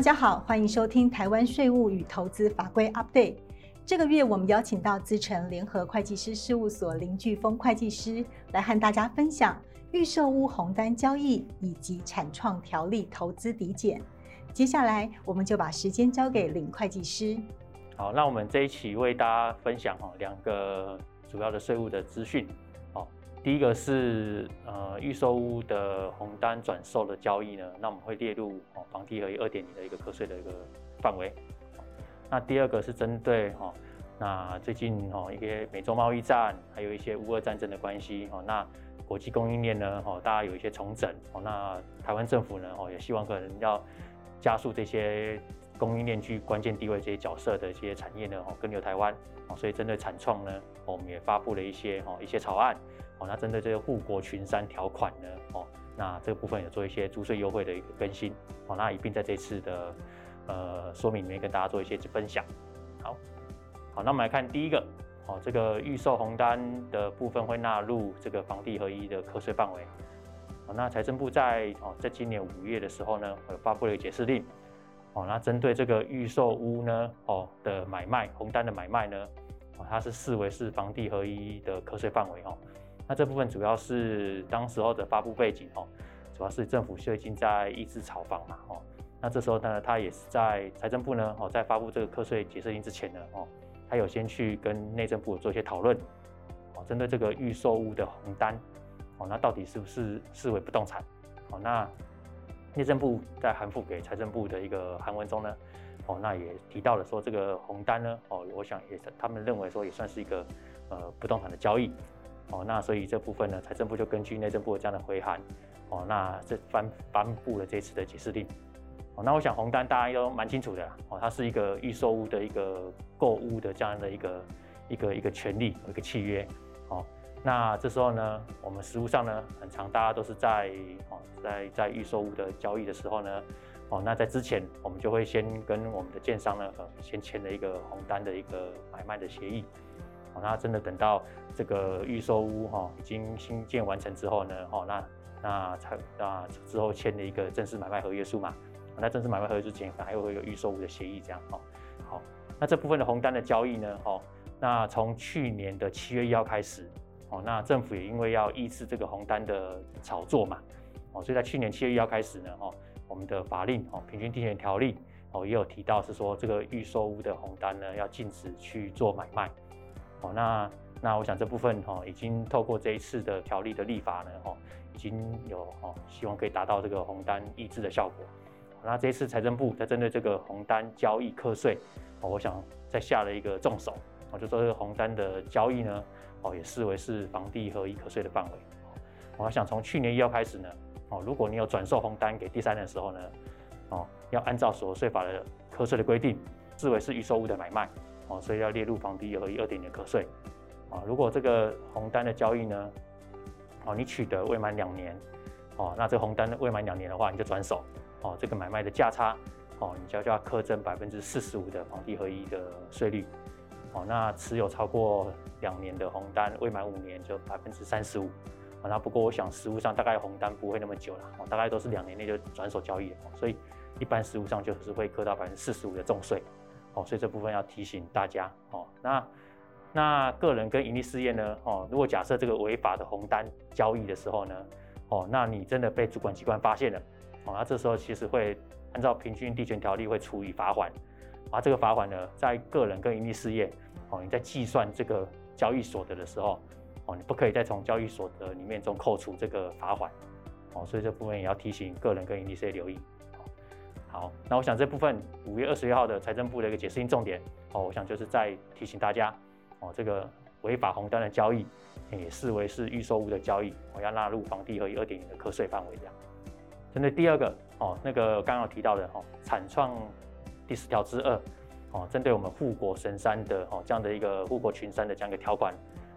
大家好，欢迎收听台湾税务与投资法规 Update。这个月我们邀请到资诚联合会计师事务所林巨峰会计师来和大家分享预售屋红单交易以及产创条例投资抵减。接下来我们就把时间交给林会计师。好，那我们这一期为大家分享哈两个主要的税务的资讯。第一个是呃预售屋的红单转售的交易呢，那我们会列入哦房地合一二点零的一个课税的一个范围。那第二个是针对哈，那最近哈一些美洲贸易战，还有一些乌俄战争的关系哈，那国际供应链呢哈，大家有一些重整哦，那台湾政府呢哦也希望可能要加速这些供应链具关键地位这些角色的一些产业呢哦跟留台湾哦，所以针对产创呢，我们也发布了一些哈一些草案哦，那针对这个护国群山条款呢哦，那这个部分有做一些租税优惠的一个更新哦，那一并在这次的。呃，说明里面跟大家做一些分享。好，好，那我们来看第一个，哦，这个预售红单的部分会纳入这个房地合一的课税范围。哦，那财政部在哦在今年五月的时候呢，有发布了一个解释令。哦，那针对这个预售屋呢，哦的买卖红单的买卖呢，哦，它是视为是房地合一的课税范围哦。那这部分主要是当时候的发布背景哦，主要是政府最近在抑制炒房嘛，哦。那这时候呢，他也是在财政部呢，哦，在发布这个课税解释令之前呢，哦，他有先去跟内政部做一些讨论，哦，针对这个预售屋的红单，哦，那到底是不是视为不动产？哦，那内政部在函复给财政部的一个函文中呢，哦，那也提到了说这个红单呢，哦，我想也是他们认为说也算是一个呃不动产的交易，哦，那所以这部分呢，财政部就根据内政部的这样的回函，哦，那这颁颁布了这次的解释令。哦那我想红单大家都蛮清楚的哦，它是一个预售屋的一个购物的这样的一个一个一个权利一个契约哦。那这时候呢，我们实务上呢，很常大家都是在哦在在预售屋的交易的时候呢，哦那在之前我们就会先跟我们的建商呢，呃先签了一个红单的一个买卖的协议。那真的等到这个预售屋哈已经新建完成之后呢，哦那那才那之后签了一个正式买卖合约书嘛。那正式买卖合约之前，可能还会有预售屋的协议，这样哦。好，那这部分的红单的交易呢，哦，那从去年的七月一号开始，哦，那政府也因为要抑制这个红单的炒作嘛，哦，所以在去年七月一号开始呢，哦，我们的法令哦，平均地权条例哦，也有提到是说这个预售屋的红单呢，要禁止去做买卖。哦，那那我想这部分哈，已经透过这一次的条例的立法呢，哦，已经有哦，希望可以达到这个红单抑制的效果。那这一次财政部在针对这个红单交易课税，哦，我想再下了一个重手，我就说这个红单的交易呢，哦，也视为是房地合一课税的范围。我想从去年一号开始呢，哦，如果你有转售红单给第三人的时候呢，哦，要按照所得税法的课税的规定，视为是预售物的买卖，哦，所以要列入房地合一二点零课税。啊，如果这个红单的交易呢，哦，你取得未满两年，哦，那这个红单未满两年的话，你就转手。哦，这个买卖的价差，哦，你就要课征百分之四十五的房地合一的税率，哦，那持有超过两年的红单，未满五年就百分之三十五，哦，那不过我想实务上大概红单不会那么久了，哦，大概都是两年内就转手交易，哦，所以一般实务上就是会课到百分之四十五的重税，哦，所以这部分要提醒大家，哦，那那个人跟盈利事业呢，哦，如果假设这个违法的红单交易的时候呢，哦，那你真的被主管机关发现了。哦，那这时候其实会按照平均地权条例会处以罚锾，啊，这个罚锾呢，在个人跟盈利事业，哦，你在计算这个交易所得的时候，哦，你不可以再从交易所得里面中扣除这个罚锾，哦，所以这部分也要提醒个人跟盈利事业留意。好，那我想这部分五月二十一号的财政部的一个解释性重点，哦，我想就是在提醒大家，哦，这个违法红单的交易也视为是预售屋的交易，我要纳入房地合一二点零的课税范围这样。针对第二个哦，那个刚刚提到的哦，产创第十条之二哦，针对我们护国神山的哦这样的一个护国群山的这样一个条款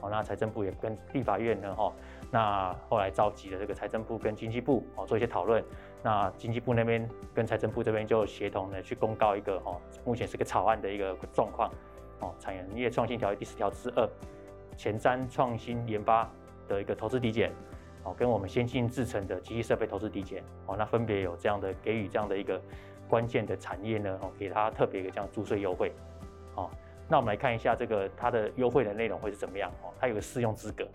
哦，那财政部也跟立法院呢哈，那后来召集了这个财政部跟经济部哦做一些讨论，那经济部那边跟财政部这边就协同呢去公告一个哈，目前是个草案的一个状况。哦，产业创新条例第十条之二，前瞻创新研发的一个投资抵减。哦，跟我们先进制程的机器设备投资抵减，哦，那分别有这样的给予这样的一个关键的产业呢，哦，给它特别一个这样租税优惠，哦，那我们来看一下这个它的优惠的内容会是怎么样？哦，它有个适用资格，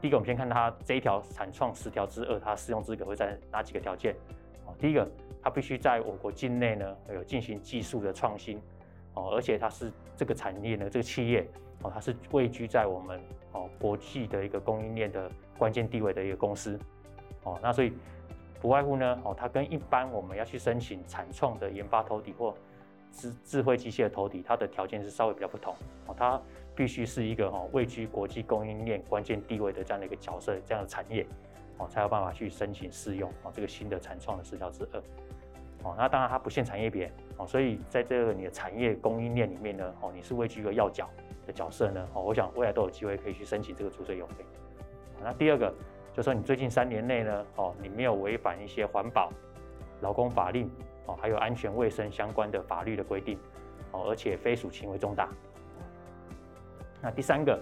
第一个我们先看它这一条产创十条之二，它适用资格会在哪几个条件？哦，第一个，它必须在我国境内呢有进行技术的创新，哦，而且它是这个产业呢这个企业，哦，它是位居在我们哦国际的一个供应链的关键地位的一个公司，哦，那所以。不外乎呢，哦，它跟一般我们要去申请产创的研发投底或智智慧机械的投底，它的条件是稍微比较不同，哦，它必须是一个哈位居国际供应链关键地位的这样的一个角色，这样的产业，哦，才有办法去申请适用哦这个新的产创的十条之二，哦，那当然它不限产业别，哦，所以在这个你的产业供应链里面呢，哦，你是位居一个要角的角色呢，哦，我想未来都有机会可以去申请这个租税优惠，那第二个。就说你最近三年内呢，哦，你没有违反一些环保、劳工法令，哦，还有安全卫生相关的法律的规定，哦，而且非属轻微重大。那第三个，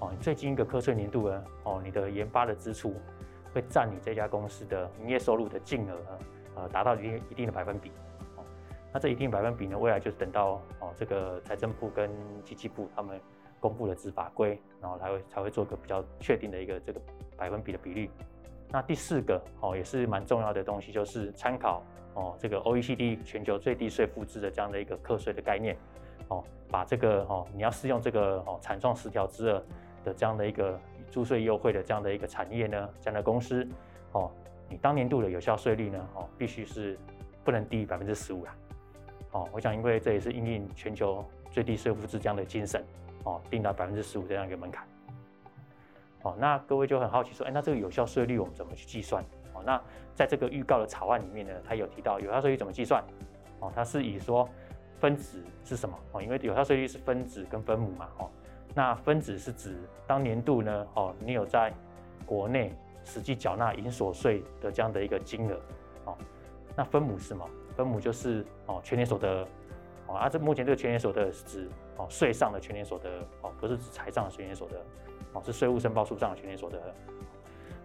哦，你最近一个科税年度呢，哦，你的研发的支出会占你这家公司的营业收入的净额，呃，达到一定一定的百分比。哦，那这一定百分比呢，未来就是等到哦，这个财政部跟经济部他们公布了执法规，然后才会才会做一个比较确定的一个这个。百分比的比率，那第四个哦也是蛮重要的东西，就是参考哦这个 OECD 全球最低税负制的这样的一个课税的概念。哦，把这个哦你要适用这个哦产创十条之二的这样的一个租税优惠的这样的一个产业呢，这样的公司哦，你当年度的有效税率呢哦必须是不能低于百分之十五啦，哦，我想因为这也是应应全球最低税负制这样的精神哦，定到百分之十五这样一个门槛。哦，那各位就很好奇说，哎，那这个有效税率我们怎么去计算？哦，那在这个预告的草案里面呢，它有提到有效税率怎么计算？哦，它是以说分子是什么？哦，因为有效税率是分子跟分母嘛。哦，那分子是指当年度呢，哦，你有在国内实际缴纳营所税的这样的一个金额。哦，那分母是什么？分母就是哦全年所得。哦，啊，这目前这个全年所得是指哦税上的全年所得，哦，不是指财上的全年所得。哦，是税务申报书上的全年所得额，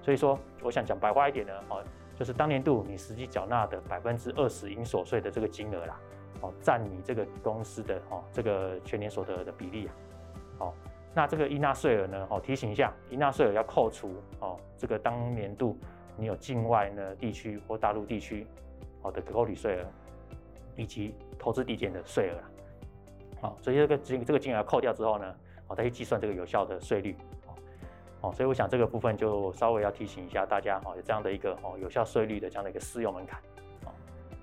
所以说，我想讲白话一点呢，哦，就是当年度你实际缴纳的百分之二十应所税的这个金额啦，哦，占你这个公司的哦这个全年所得的比例啊，哦，那这个应纳税额呢，哦，提醒一下，应纳税额要扣除哦这个当年度你有境外呢地区或大陆地区哦的可扣抵税额，以及投资抵减的税额啦，好，所以这个金这个金额扣掉之后呢，再去计算这个有效的税率。哦，所以我想这个部分就稍微要提醒一下大家哈，有这样的一个哦有效税率的这样的一个适用门槛。哦，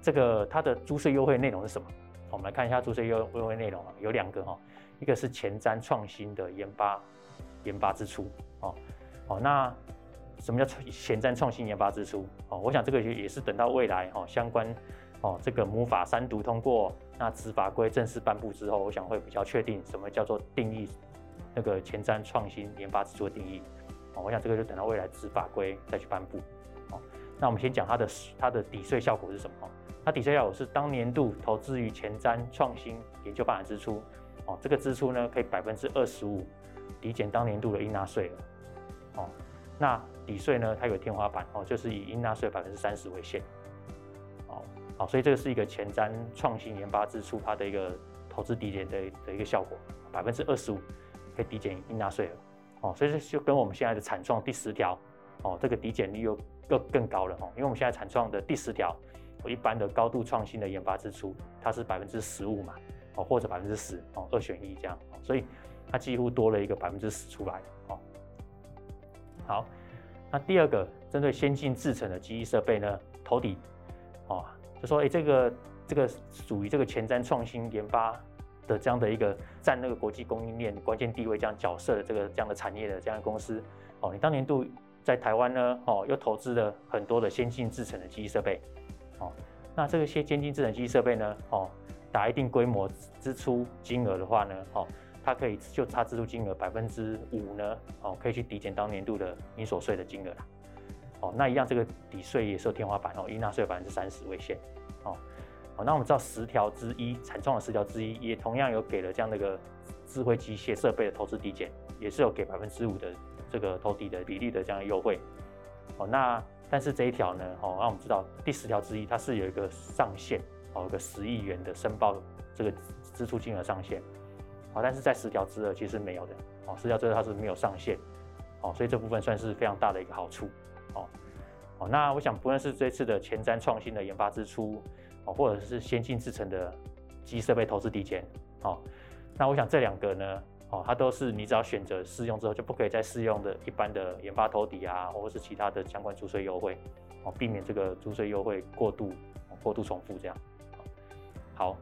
这个它的租税优惠内容是什么？我们来看一下租税优优惠内容啊，有两个哈，一个是前瞻创新的研发研发支出。哦哦，那什么叫前瞻创新研发支出？哦，我想这个也是等到未来哦相关哦这个母法三读通过，那子法规正式颁布之后，我想会比较确定什么叫做定义。那个前瞻创新研发支出的定义，哦，我想这个就等到未来执法规再去颁布，哦，那我们先讲它的它的抵税效果是什么？它抵税效果是当年度投资于前瞻创新研究发展支出，哦，这个支出呢可以百分之二十五抵减当年度的应纳税额，哦，那抵税呢它有天花板，哦，就是以应纳税百分之三十为限，哦，好，所以这个是一个前瞻创新研发支出它的一个投资抵减的的一个效果，百分之二十五。可以抵减应纳税额，哦，所以这就跟我们现在的产创第十条，哦，这个抵减率又更更高了，哦，因为我们现在产创的第十条，一般的高度创新的研发支出，它是百分之十五嘛，哦，或者百分之十，哦，二选一这样，所以它几乎多了一个百分之十出来，哦，好，那第二个针对先进制程的机器设备呢，投抵，哦，就说哎，这个这个属于这个前瞻创新研发。的这样的一个占那个国际供应链关键地位这样角色的这个这样的产业的这样的公司，哦，你当年度在台湾呢，哦，又投资了很多的先进制程的机器设备，哦，那这些先进制程机器设备呢，哦，打一定规模支出金额的话呢，哦，它可以就差支出金额百分之五呢，哦，可以去抵减当年度的你所税的金额啦，哦，那一样这个抵税也是有天花板哦，应纳税百分之三十为限，哦。那我们知道十条之一产创的十条之一也同样有给了这样的一个智慧机械设备的投资抵减，也是有给百分之五的这个投抵的比例的这样的优惠。哦，那但是这一条呢，哦，那我们知道第十条之一它是有一个上限，哦，有个十亿元的申报这个支出金额上限，哦，但是在十条之二其实没有的，哦，十条之二它是没有上限，哦，所以这部分算是非常大的一个好处，哦，哦，那我想不论是这次的前瞻创新的研发支出，或者是先进制程的机设备投资抵减，哦，那我想这两个呢，哦，它都是你只要选择适用之后，就不可以再适用的一般的研发投抵啊，或者是其他的相关租税优惠，哦，避免这个租税优惠过度、过度重复这样。好，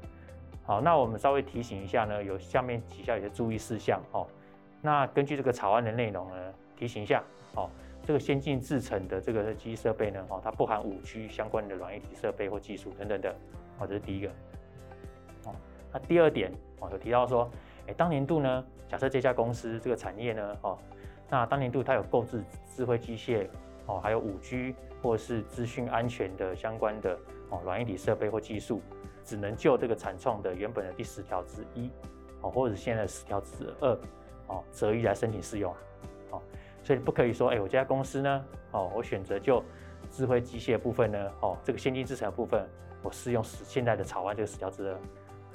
好，那我们稍微提醒一下呢，有下面几项有些注意事项哦。那根据这个草案的内容呢，提醒一下哦，这个先进制程的这个机设备呢，哦，它不含五 G 相关的软硬体设备或技术等等的，哦，这是第一个。哦，那第二点哦，有提到说，哎，当年度呢，假设这家公司这个产业呢，哦，那当年度它有购置智慧机械，哦，还有五 G 或是资讯安全的相关的哦软硬体设备或技术。只能就这个产创的原本的第十条之一，哦，或者是现在的十条之二，哦，择一来申请适用啊，哦，所以不可以说，哎，我这家公司呢，哦，我选择就智慧机械部分呢，哦，这个先进制程的部分，我适用十现在的草案这个十条之二，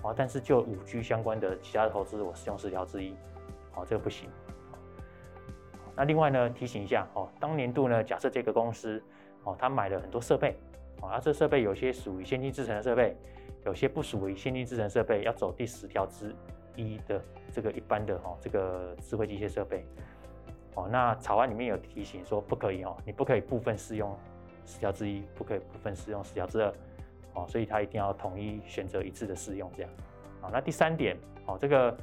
哦，但是就五 G 相关的其他的投资，我适用十条之一，哦，这个不行。那另外呢，提醒一下，哦，当年度呢，假设这个公司，哦，他买了很多设备，哦，而这设备有些属于先进制程的设备。有些不属于先进制程设备，要走第十条之一的这个一般的哦，这个智慧机械设备哦。那草案里面有提醒说不可以哦，你不可以部分适用十条之一，不可以部分适用十条之二哦，所以它一定要统一选择一致的适用这样。好，那第三点哦，这个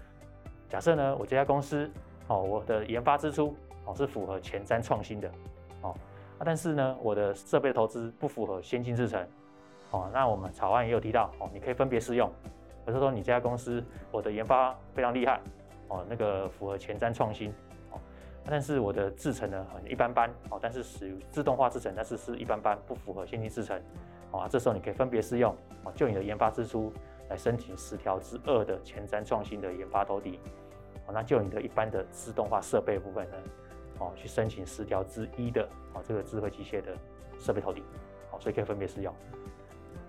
假设呢，我这家公司哦，我的研发支出哦是符合前瞻创新的哦，但是呢，我的设备投资不符合先进制程。哦，那我们草案也有提到哦，你可以分别适用，比如说你这家公司我的研发非常厉害哦，那个符合前瞻创新，但是我的制程呢很一般般哦，但是属于自动化制程，但是是一般般，不符合先进制程哦，这时候你可以分别适用哦，就你的研发支出来申请十条之二的前瞻创新的研发投递哦，那就你的一般的自动化设备部分呢哦，去申请十条之一的哦这个智慧机械的设备投递哦，所以可以分别适用。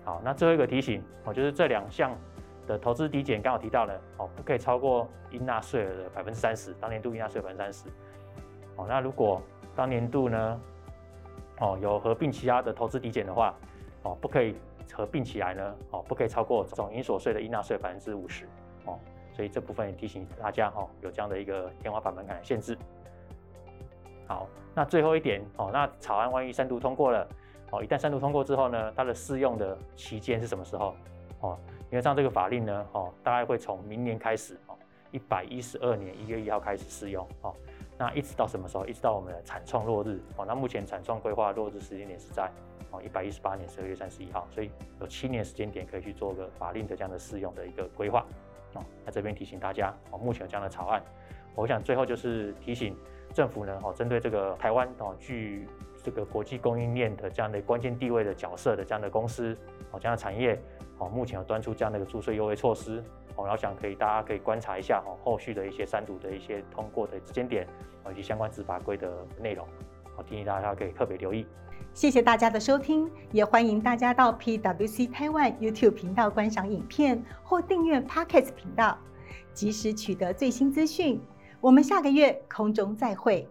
好，那最后一个提醒哦，就是这两项的投资抵减刚好提到了哦，不可以超过应纳税额的百分之三十，当年度应纳税百分之三十。哦，那如果当年度呢，哦有合并其他的投资抵减的话，哦不可以合并起来呢，哦不可以超过总营所税的应纳税百分之五十。哦，所以这部分也提醒大家哦，有这样的一个天花板门槛限制。好，那最后一点哦，那草案万一三读通过了。哦，一旦三读通过之后呢，它的适用的期间是什么时候？哦，因为像这个法令呢，哦，大概会从明年开始，哦，一百一十二年一月一号开始适用，哦，那一直到什么时候？一直到我们的产创落日，哦，那目前产创规划落日时间点是在哦一百一十八年十二月三十一号，所以有七年时间点可以去做个法令的这样的适用的一个规划，哦，那这边提醒大家，哦，目前有这样的草案，我想最后就是提醒政府呢，哦，针对这个台湾哦具这个国际供应链的这样的关键地位的角色的这样的公司，哦，这样的产业，哦，目前有端出这样的一个注税优惠措施，哦，然后想可以大家可以观察一下，哦，后续的一些三读的一些通过的时间点，以及相关执法规的内容，哦，提醒大家可以特别留意。谢谢大家的收听，也欢迎大家到 PwC Taiwan YouTube 频道观赏影片或订阅 Podcast 频道，及时取得最新资讯。我们下个月空中再会。